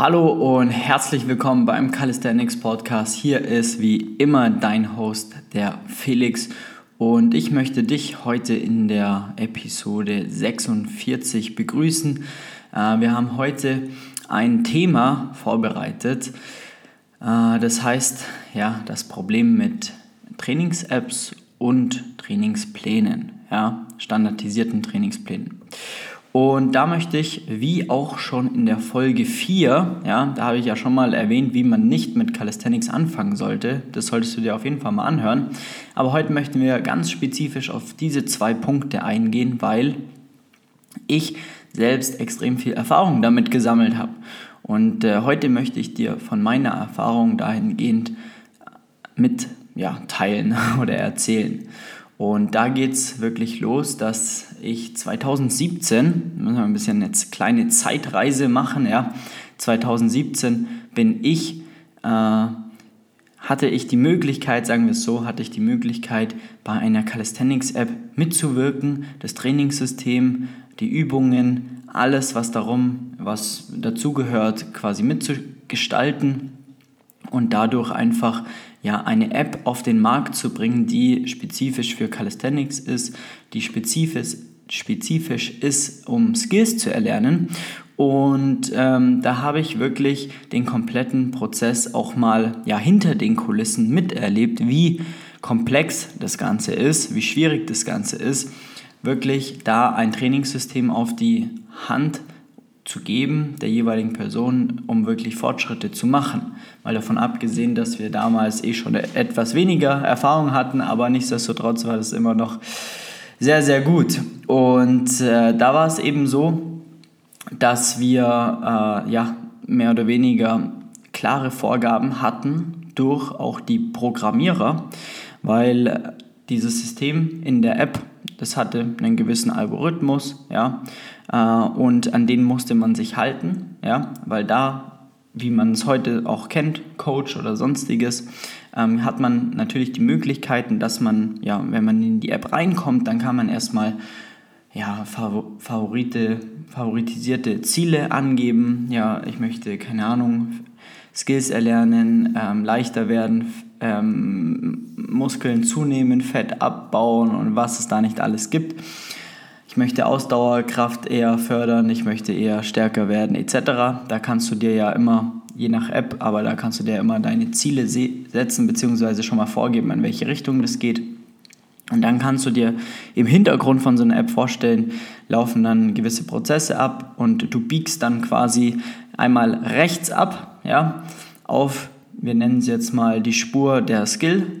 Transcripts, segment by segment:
Hallo und herzlich willkommen beim Calisthenics Podcast. Hier ist wie immer dein Host, der Felix. Und ich möchte dich heute in der Episode 46 begrüßen. Äh, wir haben heute ein Thema vorbereitet. Äh, das heißt, ja, das Problem mit Trainings-Apps und Trainingsplänen, ja, standardisierten Trainingsplänen. Und da möchte ich, wie auch schon in der Folge 4, ja, da habe ich ja schon mal erwähnt, wie man nicht mit Calisthenics anfangen sollte. Das solltest du dir auf jeden Fall mal anhören. Aber heute möchten wir ganz spezifisch auf diese zwei Punkte eingehen, weil ich selbst extrem viel Erfahrung damit gesammelt habe. Und äh, heute möchte ich dir von meiner Erfahrung dahingehend mit ja, teilen oder erzählen. Und da geht es wirklich los, dass ich 2017, müssen wir ein bisschen jetzt kleine Zeitreise machen, ja, 2017 bin ich, äh, hatte ich die Möglichkeit, sagen wir es so, hatte ich die Möglichkeit, bei einer Calisthenics-App mitzuwirken, das Trainingssystem, die Übungen, alles, was darum, was dazugehört, quasi mitzugestalten und dadurch einfach ja, eine App auf den Markt zu bringen, die spezifisch für Calisthenics ist, die spezifisch, spezifisch ist, um Skills zu erlernen. Und ähm, da habe ich wirklich den kompletten Prozess auch mal ja, hinter den Kulissen miterlebt, wie komplex das Ganze ist, wie schwierig das Ganze ist, wirklich da ein Trainingssystem auf die Hand zu geben der jeweiligen Person, um wirklich Fortschritte zu machen. Mal davon abgesehen, dass wir damals eh schon etwas weniger Erfahrung hatten, aber nichtsdestotrotz war das immer noch sehr, sehr gut. Und äh, da war es eben so, dass wir äh, ja, mehr oder weniger klare Vorgaben hatten durch auch die Programmierer, weil dieses System in der App, das hatte einen gewissen Algorithmus, ja, äh, und an den musste man sich halten, ja, weil da, wie man es heute auch kennt, Coach oder sonstiges, ähm, hat man natürlich die Möglichkeiten, dass man, ja, wenn man in die App reinkommt, dann kann man erstmal ja, Favorite, favoritisierte Ziele angeben. Ja, ich möchte, keine Ahnung, Skills erlernen, ähm, leichter werden, ähm, Muskeln zunehmen, Fett abbauen und was es da nicht alles gibt ich möchte Ausdauerkraft eher fördern, ich möchte eher stärker werden etc. Da kannst du dir ja immer, je nach App, aber da kannst du dir immer deine Ziele setzen bzw. schon mal vorgeben, in welche Richtung das geht. Und dann kannst du dir im Hintergrund von so einer App vorstellen, laufen dann gewisse Prozesse ab und du biegst dann quasi einmal rechts ab, ja, auf, wir nennen es jetzt mal die Spur der Skill,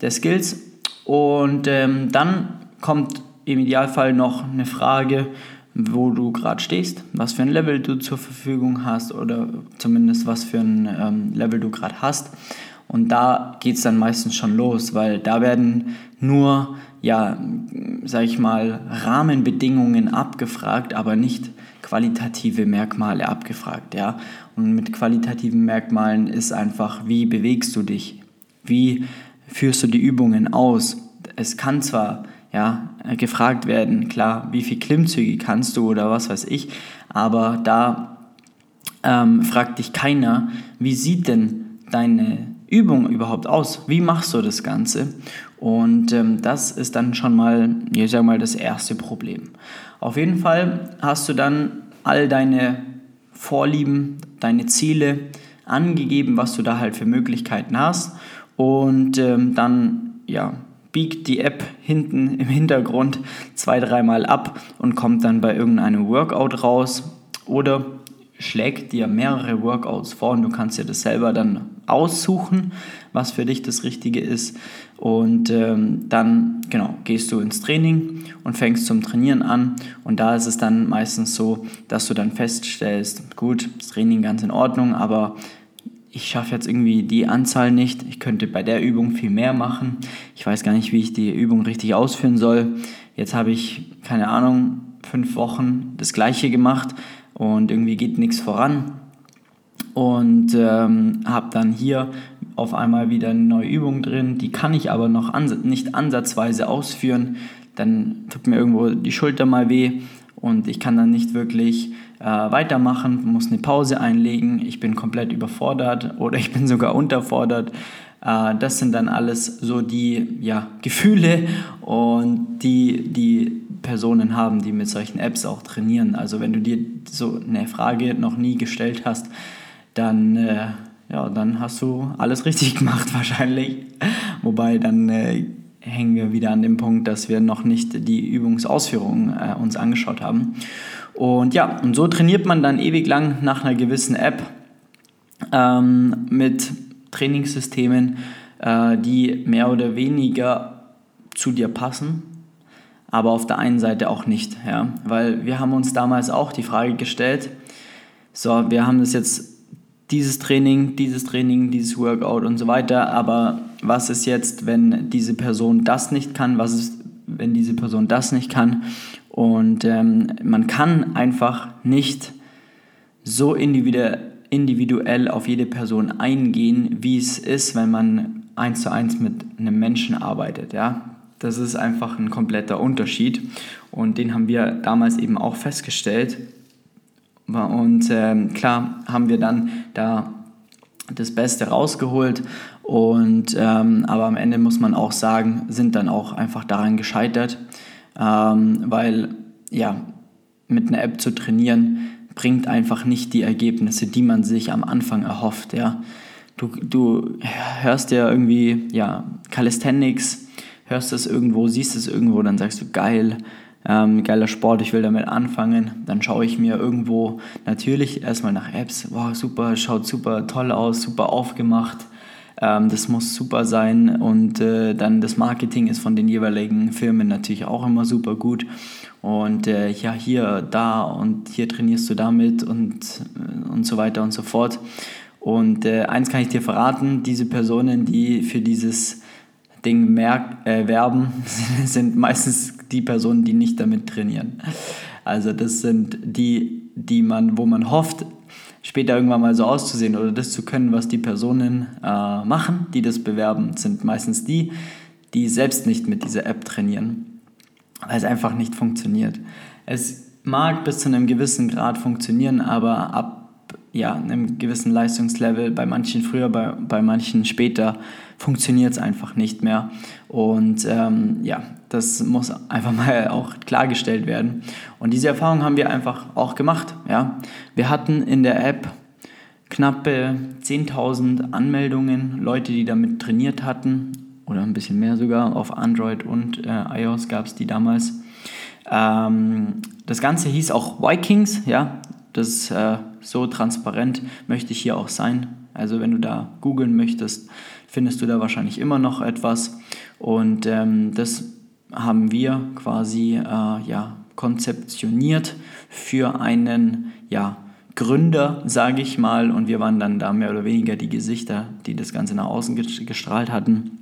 der Skills. Und ähm, dann kommt im Idealfall noch eine Frage, wo du gerade stehst, was für ein Level du zur Verfügung hast oder zumindest was für ein ähm, Level du gerade hast. Und da geht es dann meistens schon los, weil da werden nur, ja, sag ich mal, Rahmenbedingungen abgefragt, aber nicht qualitative Merkmale abgefragt, ja. Und mit qualitativen Merkmalen ist einfach, wie bewegst du dich? Wie führst du die Übungen aus? Es kann zwar ja, gefragt werden, klar, wie viel Klimmzüge kannst du oder was weiß ich, aber da ähm, fragt dich keiner, wie sieht denn deine Übung überhaupt aus? Wie machst du das Ganze? Und ähm, das ist dann schon mal, ich sag mal, das erste Problem. Auf jeden Fall hast du dann all deine Vorlieben, deine Ziele angegeben, was du da halt für Möglichkeiten hast. Und ähm, dann, ja, biegt die App hinten im Hintergrund zwei, dreimal ab und kommt dann bei irgendeinem Workout raus oder schlägt dir mehrere Workouts vor und du kannst dir das selber dann aussuchen, was für dich das Richtige ist. Und ähm, dann, genau, gehst du ins Training und fängst zum Trainieren an. Und da ist es dann meistens so, dass du dann feststellst, gut, das Training ganz in Ordnung, aber ich schaffe jetzt irgendwie die Anzahl nicht, ich könnte bei der Übung viel mehr machen, ich weiß gar nicht, wie ich die Übung richtig ausführen soll. Jetzt habe ich, keine Ahnung, fünf Wochen das gleiche gemacht und irgendwie geht nichts voran. Und ähm, habe dann hier auf einmal wieder eine neue Übung drin, die kann ich aber noch ans nicht ansatzweise ausführen. Dann tut mir irgendwo die Schulter mal weh und ich kann dann nicht wirklich äh, weitermachen, muss eine Pause einlegen, ich bin komplett überfordert oder ich bin sogar unterfordert. Äh, das sind dann alles so die ja, Gefühle und die die Personen haben, die mit solchen Apps auch trainieren. Also wenn du dir so eine Frage noch nie gestellt hast, dann, äh, ja, dann hast du alles richtig gemacht wahrscheinlich. Wobei dann äh, hängen wir wieder an dem Punkt, dass wir noch nicht die Übungsausführungen äh, uns angeschaut haben. Und ja, und so trainiert man dann ewig lang nach einer gewissen App ähm, mit Trainingssystemen, äh, die mehr oder weniger zu dir passen, aber auf der einen Seite auch nicht. Ja? Weil wir haben uns damals auch die Frage gestellt, so, wir haben das jetzt dieses Training, dieses Training, dieses Workout und so weiter. Aber was ist jetzt, wenn diese Person das nicht kann? Was ist, wenn diese Person das nicht kann? Und ähm, man kann einfach nicht so individuell auf jede Person eingehen, wie es ist, wenn man eins zu eins mit einem Menschen arbeitet. Ja? Das ist einfach ein kompletter Unterschied. Und den haben wir damals eben auch festgestellt. Und ähm, klar haben wir dann da das Beste rausgeholt. Und, ähm, aber am Ende muss man auch sagen, sind dann auch einfach daran gescheitert, ähm, weil ja, mit einer App zu trainieren bringt einfach nicht die Ergebnisse, die man sich am Anfang erhofft. Ja. Du, du hörst ja irgendwie ja, Calisthenics, hörst es irgendwo, siehst es irgendwo, dann sagst du geil, ähm, geiler Sport, ich will damit anfangen. Dann schaue ich mir irgendwo natürlich erstmal nach Apps, wow, super, schaut super toll aus, super aufgemacht. Ähm, das muss super sein und äh, dann das Marketing ist von den jeweiligen Firmen natürlich auch immer super gut. Und äh, ja, hier, da und hier trainierst du damit und, äh, und so weiter und so fort. Und äh, eins kann ich dir verraten, diese Personen, die für dieses Ding merk, äh, werben, sind meistens die Personen, die nicht damit trainieren. Also das sind die, die man, wo man hofft, später irgendwann mal so auszusehen oder das zu können, was die Personen äh, machen, die das bewerben, sind meistens die, die selbst nicht mit dieser App trainieren, weil es einfach nicht funktioniert. Es mag bis zu einem gewissen Grad funktionieren, aber ab ja, einem gewissen Leistungslevel, bei manchen früher, bei, bei manchen später, funktioniert es einfach nicht mehr. Und ähm, ja, das muss einfach mal auch klargestellt werden. Und diese Erfahrung haben wir einfach auch gemacht. Ja. Wir hatten in der App knappe 10.000 Anmeldungen, Leute, die damit trainiert hatten, oder ein bisschen mehr sogar, auf Android und äh, iOS gab es die damals. Ähm, das Ganze hieß auch Vikings, ja, das äh, so transparent möchte ich hier auch sein. Also wenn du da googeln möchtest, findest du da wahrscheinlich immer noch etwas. Und ähm, das haben wir quasi äh, ja, konzeptioniert für einen ja, Gründer, sage ich mal. Und wir waren dann da mehr oder weniger die Gesichter, die das Ganze nach außen gestrahlt hatten.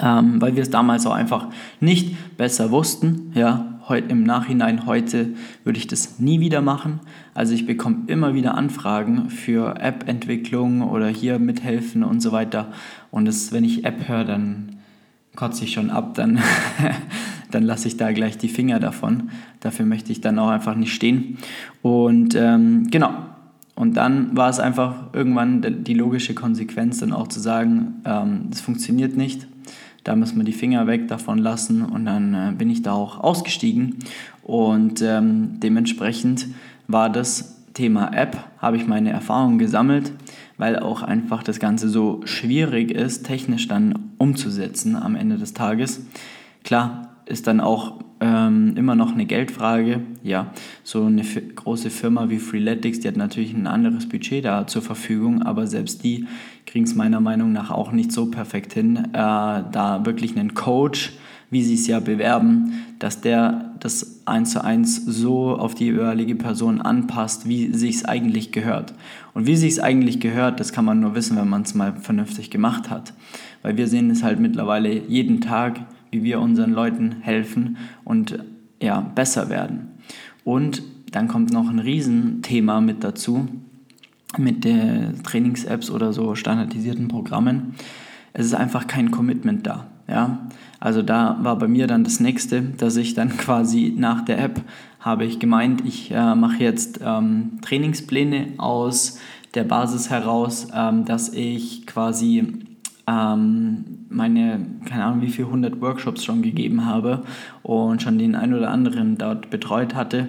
Ähm, weil wir es damals auch einfach nicht besser wussten. Ja, im Nachhinein, heute würde ich das nie wieder machen. Also ich bekomme immer wieder Anfragen für App-Entwicklung oder hier mithelfen und so weiter. Und das, wenn ich App höre, dann kotze ich schon ab, dann, dann lasse ich da gleich die Finger davon. Dafür möchte ich dann auch einfach nicht stehen. Und ähm, genau. Und dann war es einfach irgendwann die logische Konsequenz, dann auch zu sagen, ähm, das funktioniert nicht da müssen wir die Finger weg davon lassen und dann äh, bin ich da auch ausgestiegen und ähm, dementsprechend war das Thema App, habe ich meine Erfahrungen gesammelt, weil auch einfach das Ganze so schwierig ist, technisch dann umzusetzen am Ende des Tages. Klar, ist dann auch ähm, immer noch eine Geldfrage. Ja, so eine große Firma wie Freeletics, die hat natürlich ein anderes Budget da zur Verfügung, aber selbst die kriegen es meiner Meinung nach auch nicht so perfekt hin, äh, da wirklich einen Coach, wie sie es ja bewerben, dass der das eins zu eins so auf die jeweilige Person anpasst, wie sich es eigentlich gehört. Und wie sich es eigentlich gehört, das kann man nur wissen, wenn man es mal vernünftig gemacht hat. Weil wir sehen es halt mittlerweile jeden Tag, wie wir unseren Leuten helfen und ja, besser werden. Und dann kommt noch ein Riesenthema mit dazu, mit den Trainings-Apps oder so standardisierten Programmen. Es ist einfach kein Commitment da. Ja, also da war bei mir dann das nächste, dass ich dann quasi nach der App habe ich gemeint, ich äh, mache jetzt ähm, Trainingspläne aus der Basis heraus, ähm, dass ich quasi ähm, meine, keine Ahnung, wie viele hundert Workshops schon gegeben habe und schon den einen oder anderen dort betreut hatte,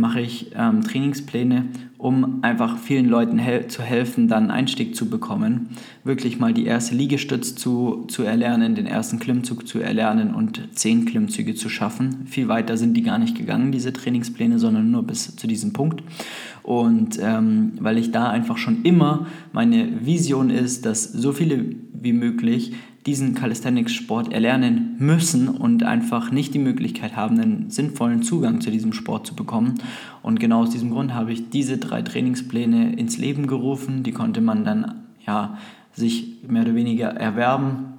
mache ich ähm, Trainingspläne, um einfach vielen Leuten hel zu helfen, dann Einstieg zu bekommen, wirklich mal die erste Liegestütz zu, zu erlernen, den ersten Klimmzug zu erlernen und zehn Klimmzüge zu schaffen. Viel weiter sind die gar nicht gegangen, diese Trainingspläne, sondern nur bis zu diesem Punkt. Und ähm, weil ich da einfach schon immer meine Vision ist, dass so viele wie möglich diesen Calisthenics-Sport erlernen müssen und einfach nicht die Möglichkeit haben, einen sinnvollen Zugang zu diesem Sport zu bekommen. Und genau aus diesem Grund habe ich diese drei Trainingspläne ins Leben gerufen. Die konnte man dann ja sich mehr oder weniger erwerben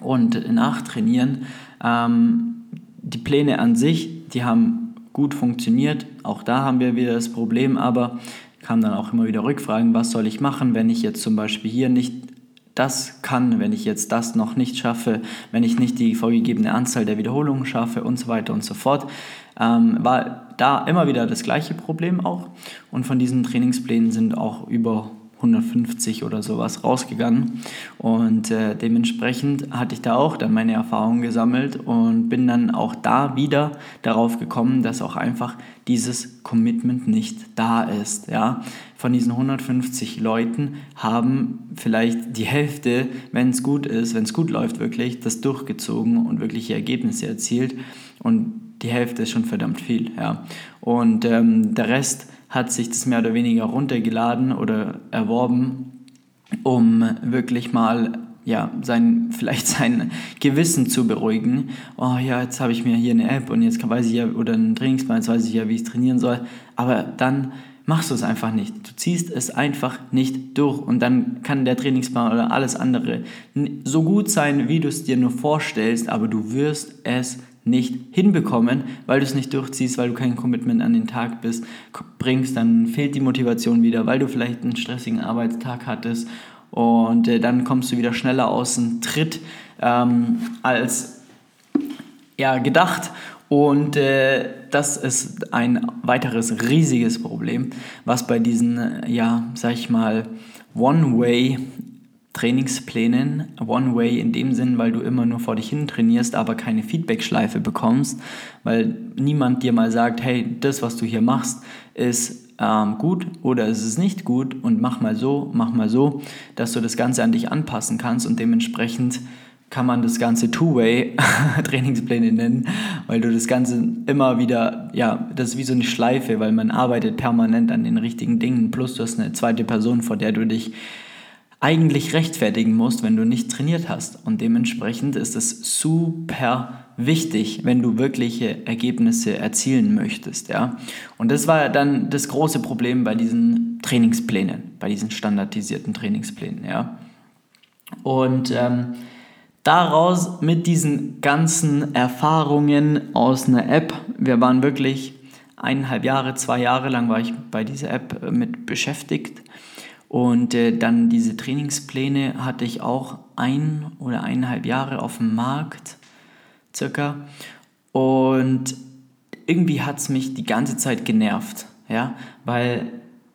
und nachtrainieren. Ähm, die Pläne an sich, die haben gut funktioniert. Auch da haben wir wieder das Problem, aber kam dann auch immer wieder Rückfragen, was soll ich machen, wenn ich jetzt zum Beispiel hier nicht das kann, wenn ich jetzt das noch nicht schaffe, wenn ich nicht die vorgegebene Anzahl der Wiederholungen schaffe und so weiter und so fort, ähm, war da immer wieder das gleiche Problem auch. Und von diesen Trainingsplänen sind auch über 150 oder sowas rausgegangen. Und äh, dementsprechend hatte ich da auch dann meine Erfahrungen gesammelt und bin dann auch da wieder darauf gekommen, dass auch einfach dieses Commitment nicht da ist. Ja? Von diesen 150 Leuten haben vielleicht die Hälfte, wenn es gut ist, wenn es gut läuft, wirklich das durchgezogen und wirkliche Ergebnisse erzielt. Und die Hälfte ist schon verdammt viel. Ja? Und ähm, der Rest hat sich das mehr oder weniger runtergeladen oder erworben, um wirklich mal ja, sein, vielleicht sein Gewissen zu beruhigen. Oh ja, jetzt habe ich mir hier eine App und jetzt weiß ich ja, oder einen Trainingsplan, jetzt weiß ich ja, wie ich trainieren soll. Aber dann machst du es einfach nicht. Du ziehst es einfach nicht durch und dann kann der Trainingsplan oder alles andere so gut sein, wie du es dir nur vorstellst, aber du wirst es nicht hinbekommen, weil du es nicht durchziehst, weil du kein Commitment an den Tag bist, bringst, dann fehlt die Motivation wieder, weil du vielleicht einen stressigen Arbeitstag hattest und äh, dann kommst du wieder schneller aus dem Tritt ähm, als ja, gedacht. Und äh, das ist ein weiteres riesiges Problem, was bei diesen, ja, sag ich mal, One-Way Trainingsplänen One Way in dem Sinn, weil du immer nur vor dich hin trainierst, aber keine Feedback-Schleife bekommst, weil niemand dir mal sagt, hey, das, was du hier machst, ist ähm, gut oder ist es nicht gut und mach mal so, mach mal so, dass du das Ganze an dich anpassen kannst und dementsprechend kann man das Ganze Two-Way Trainingspläne nennen, weil du das Ganze immer wieder, ja, das ist wie so eine Schleife, weil man arbeitet permanent an den richtigen Dingen, plus du hast eine zweite Person, vor der du dich eigentlich rechtfertigen musst, wenn du nicht trainiert hast. Und dementsprechend ist es super wichtig, wenn du wirkliche Ergebnisse erzielen möchtest. Ja? Und das war dann das große Problem bei diesen Trainingsplänen, bei diesen standardisierten Trainingsplänen. Ja? Und ähm, daraus mit diesen ganzen Erfahrungen aus einer App, wir waren wirklich eineinhalb Jahre, zwei Jahre lang war ich bei dieser App äh, mit beschäftigt und äh, dann diese Trainingspläne hatte ich auch ein oder eineinhalb Jahre auf dem Markt, circa. Und irgendwie hat es mich die ganze Zeit genervt, ja, weil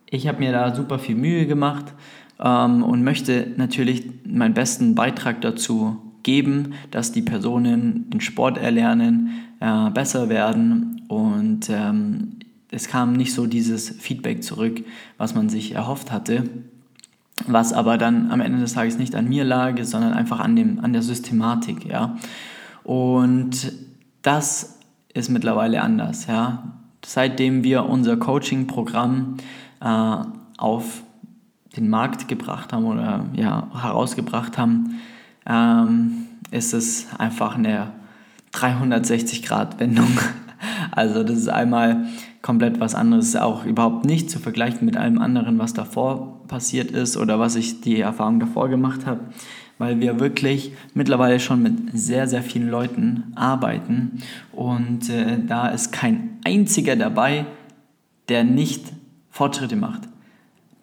ich habe mir da super viel Mühe gemacht ähm, und möchte natürlich meinen besten Beitrag dazu geben, dass die Personen den Sport erlernen, äh, besser werden und ähm, es kam nicht so dieses Feedback zurück, was man sich erhofft hatte, was aber dann am Ende des Tages nicht an mir lag, sondern einfach an, dem, an der Systematik. Ja? Und das ist mittlerweile anders. Ja? Seitdem wir unser Coaching-Programm äh, auf den Markt gebracht haben oder ja, herausgebracht haben, ähm, ist es einfach eine 360-Grad-Wendung. Also das ist einmal komplett was anderes, auch überhaupt nicht zu vergleichen mit allem anderen, was davor passiert ist oder was ich die Erfahrung davor gemacht habe, weil wir wirklich mittlerweile schon mit sehr, sehr vielen Leuten arbeiten und äh, da ist kein einziger dabei, der nicht Fortschritte macht,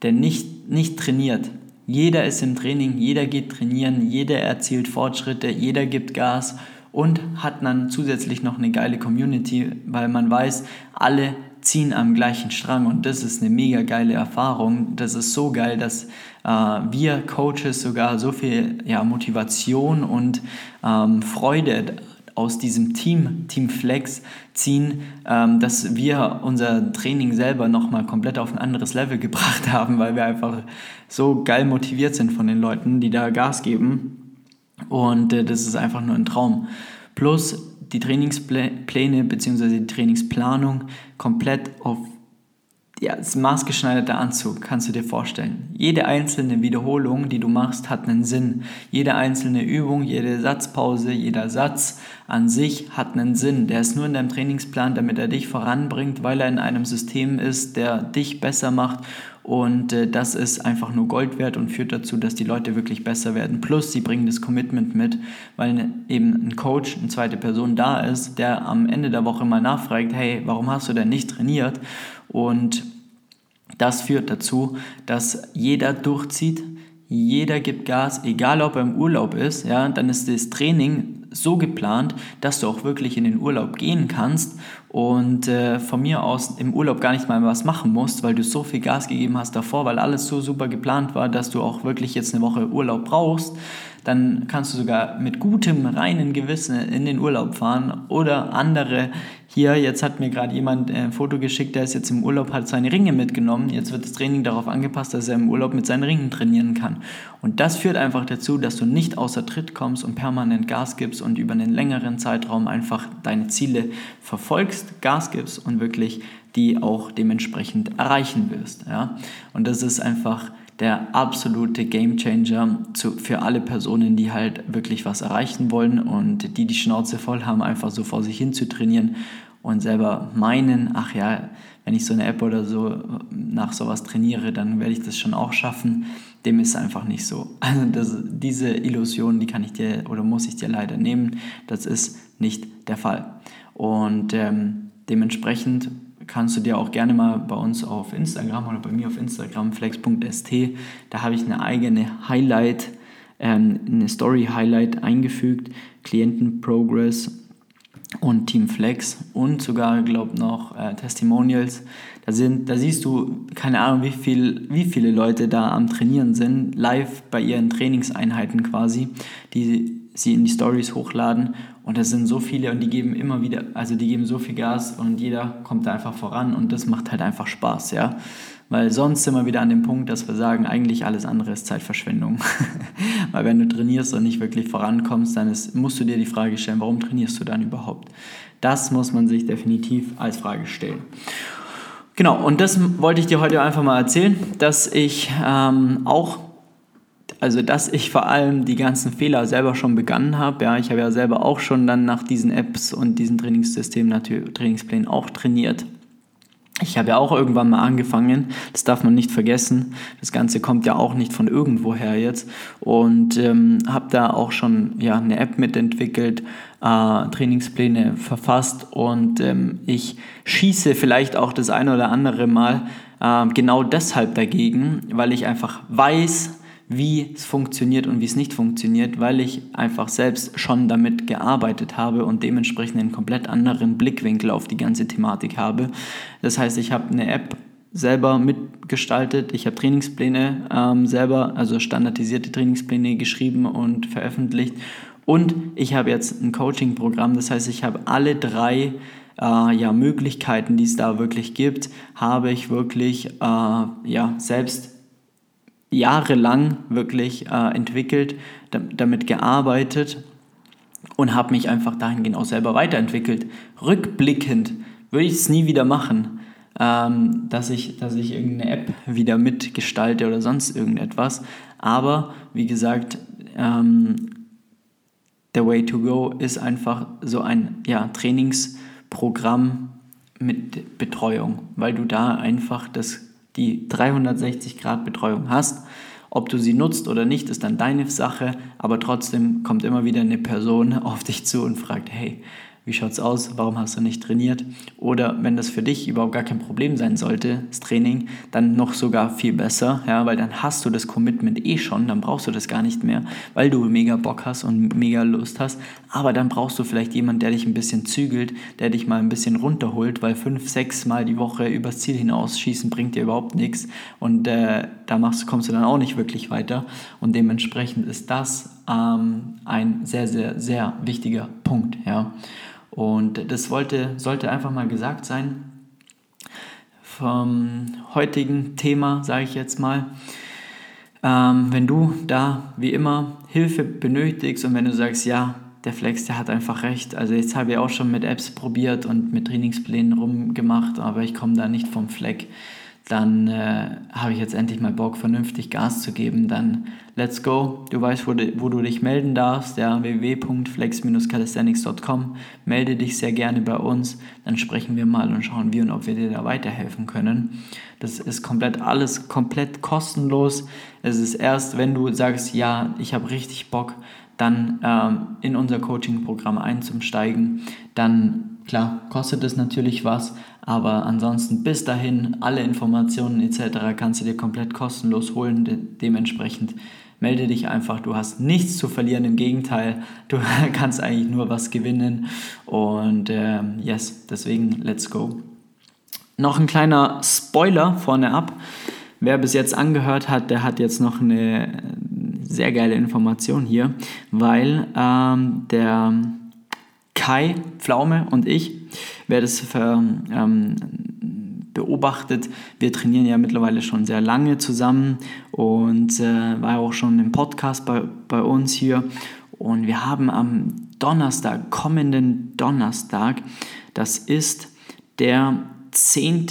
der nicht, nicht trainiert, Jeder ist im Training, jeder geht trainieren, jeder erzielt Fortschritte, jeder gibt Gas und hat dann zusätzlich noch eine geile Community, weil man weiß, alle ziehen am gleichen Strang und das ist eine mega geile Erfahrung. Das ist so geil, dass äh, wir Coaches sogar so viel ja, Motivation und ähm, Freude aus diesem Team, Team Flex, ziehen, ähm, dass wir unser Training selber nochmal komplett auf ein anderes Level gebracht haben, weil wir einfach so geil motiviert sind von den Leuten, die da Gas geben. Und äh, das ist einfach nur ein Traum. Plus die Trainingspläne bzw. die Trainingsplanung komplett auf ja, das maßgeschneiderte Anzug, kannst du dir vorstellen. Jede einzelne Wiederholung, die du machst, hat einen Sinn. Jede einzelne Übung, jede Satzpause, jeder Satz an sich hat einen Sinn. Der ist nur in deinem Trainingsplan, damit er dich voranbringt, weil er in einem System ist, der dich besser macht und äh, das ist einfach nur Gold wert und führt dazu, dass die Leute wirklich besser werden. Plus, sie bringen das Commitment mit, weil ne, eben ein Coach, eine zweite Person da ist, der am Ende der Woche mal nachfragt, hey, warum hast du denn nicht trainiert? Und das führt dazu, dass jeder durchzieht, jeder gibt Gas, egal ob er im Urlaub ist, ja, dann ist das Training so geplant, dass du auch wirklich in den Urlaub gehen kannst und äh, von mir aus im Urlaub gar nicht mal was machen musst, weil du so viel Gas gegeben hast davor, weil alles so super geplant war, dass du auch wirklich jetzt eine Woche Urlaub brauchst dann kannst du sogar mit gutem, reinen Gewissen in den Urlaub fahren oder andere. Hier, jetzt hat mir gerade jemand ein Foto geschickt, der ist jetzt im Urlaub, hat seine Ringe mitgenommen. Jetzt wird das Training darauf angepasst, dass er im Urlaub mit seinen Ringen trainieren kann. Und das führt einfach dazu, dass du nicht außer Tritt kommst und permanent Gas gibst und über einen längeren Zeitraum einfach deine Ziele verfolgst, Gas gibst und wirklich die auch dementsprechend erreichen wirst. Ja? Und das ist einfach der absolute Gamechanger für alle Personen, die halt wirklich was erreichen wollen und die die Schnauze voll haben, einfach so vor sich hin zu trainieren und selber meinen, ach ja, wenn ich so eine App oder so nach sowas trainiere, dann werde ich das schon auch schaffen. Dem ist einfach nicht so. Also das, diese Illusion, die kann ich dir oder muss ich dir leider nehmen. Das ist nicht der Fall. Und ähm, dementsprechend kannst du dir auch gerne mal bei uns auf Instagram oder bei mir auf Instagram flex.st, da habe ich eine eigene Highlight, ähm, eine Story-Highlight eingefügt, Klienten-Progress und Team Flex und sogar, glaube noch äh, Testimonials. Da, sind, da siehst du, keine Ahnung, wie, viel, wie viele Leute da am Trainieren sind, live bei ihren Trainingseinheiten quasi, die sie in die Stories hochladen und das sind so viele und die geben immer wieder, also die geben so viel Gas und jeder kommt da einfach voran und das macht halt einfach Spaß, ja. Weil sonst sind wir wieder an dem Punkt, dass wir sagen, eigentlich alles andere ist Zeitverschwendung. Weil wenn du trainierst und nicht wirklich vorankommst, dann ist, musst du dir die Frage stellen, warum trainierst du dann überhaupt? Das muss man sich definitiv als Frage stellen. Genau, und das wollte ich dir heute einfach mal erzählen, dass ich ähm, auch also dass ich vor allem die ganzen Fehler selber schon begangen habe. Ja, ich habe ja selber auch schon dann nach diesen Apps und diesen Trainingssystemen, Trainingsplänen auch trainiert. Ich habe ja auch irgendwann mal angefangen, das darf man nicht vergessen. Das Ganze kommt ja auch nicht von irgendwoher jetzt. Und ähm, habe da auch schon ja, eine App mitentwickelt, äh, Trainingspläne verfasst und ähm, ich schieße vielleicht auch das eine oder andere Mal äh, genau deshalb dagegen, weil ich einfach weiß, wie es funktioniert und wie es nicht funktioniert, weil ich einfach selbst schon damit gearbeitet habe und dementsprechend einen komplett anderen Blickwinkel auf die ganze Thematik habe. Das heißt, ich habe eine App selber mitgestaltet, ich habe Trainingspläne ähm, selber, also standardisierte Trainingspläne geschrieben und veröffentlicht und ich habe jetzt ein Coaching-Programm, das heißt, ich habe alle drei äh, ja, Möglichkeiten, die es da wirklich gibt, habe ich wirklich äh, ja, selbst jahrelang wirklich äh, entwickelt, damit gearbeitet und habe mich einfach dahingehend auch selber weiterentwickelt. Rückblickend würde ich es nie wieder machen, ähm, dass, ich, dass ich irgendeine App wieder mitgestalte oder sonst irgendetwas. Aber wie gesagt, ähm, the way to go ist einfach so ein ja, Trainingsprogramm mit Betreuung, weil du da einfach das die 360-Grad-Betreuung hast. Ob du sie nutzt oder nicht, ist dann deine Sache, aber trotzdem kommt immer wieder eine Person auf dich zu und fragt, hey, wie schaut's aus, warum hast du nicht trainiert? Oder wenn das für dich überhaupt gar kein Problem sein sollte, das Training, dann noch sogar viel besser, ja, weil dann hast du das Commitment eh schon, dann brauchst du das gar nicht mehr, weil du mega Bock hast und mega Lust hast. Aber dann brauchst du vielleicht jemanden, der dich ein bisschen zügelt, der dich mal ein bisschen runterholt, weil fünf, sechs Mal die Woche übers Ziel hinausschießen bringt dir überhaupt nichts und äh, da machst, kommst du dann auch nicht wirklich weiter. Und dementsprechend ist das ähm, ein sehr, sehr, sehr wichtiger Punkt. Ja. Und das wollte, sollte einfach mal gesagt sein vom heutigen Thema, sage ich jetzt mal. Ähm, wenn du da wie immer Hilfe benötigst und wenn du sagst, ja, der Flex, der hat einfach recht. Also jetzt habe ich auch schon mit Apps probiert und mit Trainingsplänen rumgemacht, aber ich komme da nicht vom Fleck dann äh, habe ich jetzt endlich mal Bock, vernünftig Gas zu geben, dann let's go. Du weißt, wo du, wo du dich melden darfst, ja, www.flex-calisthenics.com. Melde dich sehr gerne bei uns, dann sprechen wir mal und schauen und ob wir dir da weiterhelfen können. Das ist komplett alles komplett kostenlos. Es ist erst, wenn du sagst, ja, ich habe richtig Bock, dann ähm, in unser Coaching-Programm einzusteigen, dann klar, kostet es natürlich was, aber ansonsten bis dahin, alle Informationen etc. kannst du dir komplett kostenlos holen. De dementsprechend melde dich einfach. Du hast nichts zu verlieren. Im Gegenteil, du kannst eigentlich nur was gewinnen. Und äh, yes, deswegen let's go. Noch ein kleiner Spoiler vorne ab. Wer bis jetzt angehört hat, der hat jetzt noch eine sehr geile Information hier, weil ähm, der Kai Pflaume und ich, wer das für, ähm, beobachtet, wir trainieren ja mittlerweile schon sehr lange zusammen und äh, war auch schon im Podcast bei, bei uns hier. Und wir haben am Donnerstag, kommenden Donnerstag, das ist der 10.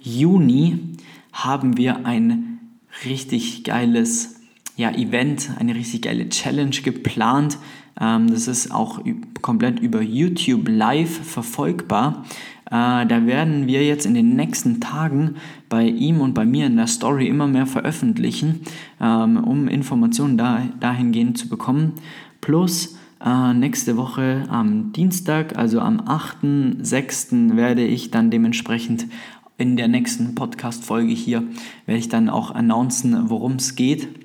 Juni, haben wir ein richtig geiles ja, Event, eine richtig geile Challenge geplant. Ähm, das ist auch komplett über YouTube live verfolgbar. Äh, da werden wir jetzt in den nächsten Tagen bei ihm und bei mir in der Story immer mehr veröffentlichen, ähm, um Informationen da, dahingehend zu bekommen. Plus äh, nächste Woche am Dienstag, also am 8.6. werde ich dann dementsprechend in der nächsten Podcast-Folge hier, werde ich dann auch announcen, worum es geht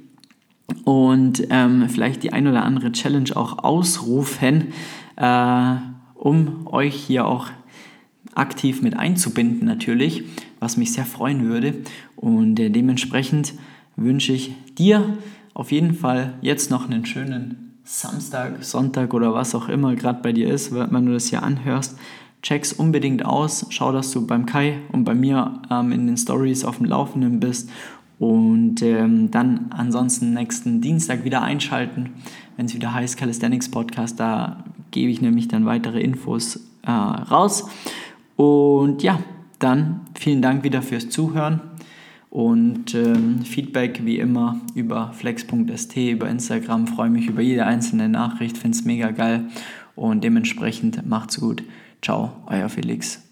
und ähm, vielleicht die ein oder andere Challenge auch ausrufen, äh, um euch hier auch aktiv mit einzubinden natürlich, was mich sehr freuen würde. Und äh, dementsprechend wünsche ich dir auf jeden Fall jetzt noch einen schönen Samstag, Sonntag oder was auch immer gerade bei dir ist, wenn du das hier anhörst. Check's unbedingt aus, schau, dass du beim Kai und bei mir ähm, in den Stories auf dem Laufenden bist und ähm, dann ansonsten nächsten Dienstag wieder einschalten, wenn es wieder heißt Calisthenics Podcast. Da gebe ich nämlich dann weitere Infos äh, raus. Und ja, dann vielen Dank wieder fürs Zuhören. Und ähm, Feedback wie immer über flex.st, über Instagram. Freue mich über jede einzelne Nachricht, finde es mega geil. Und dementsprechend macht's gut. Ciao, euer Felix.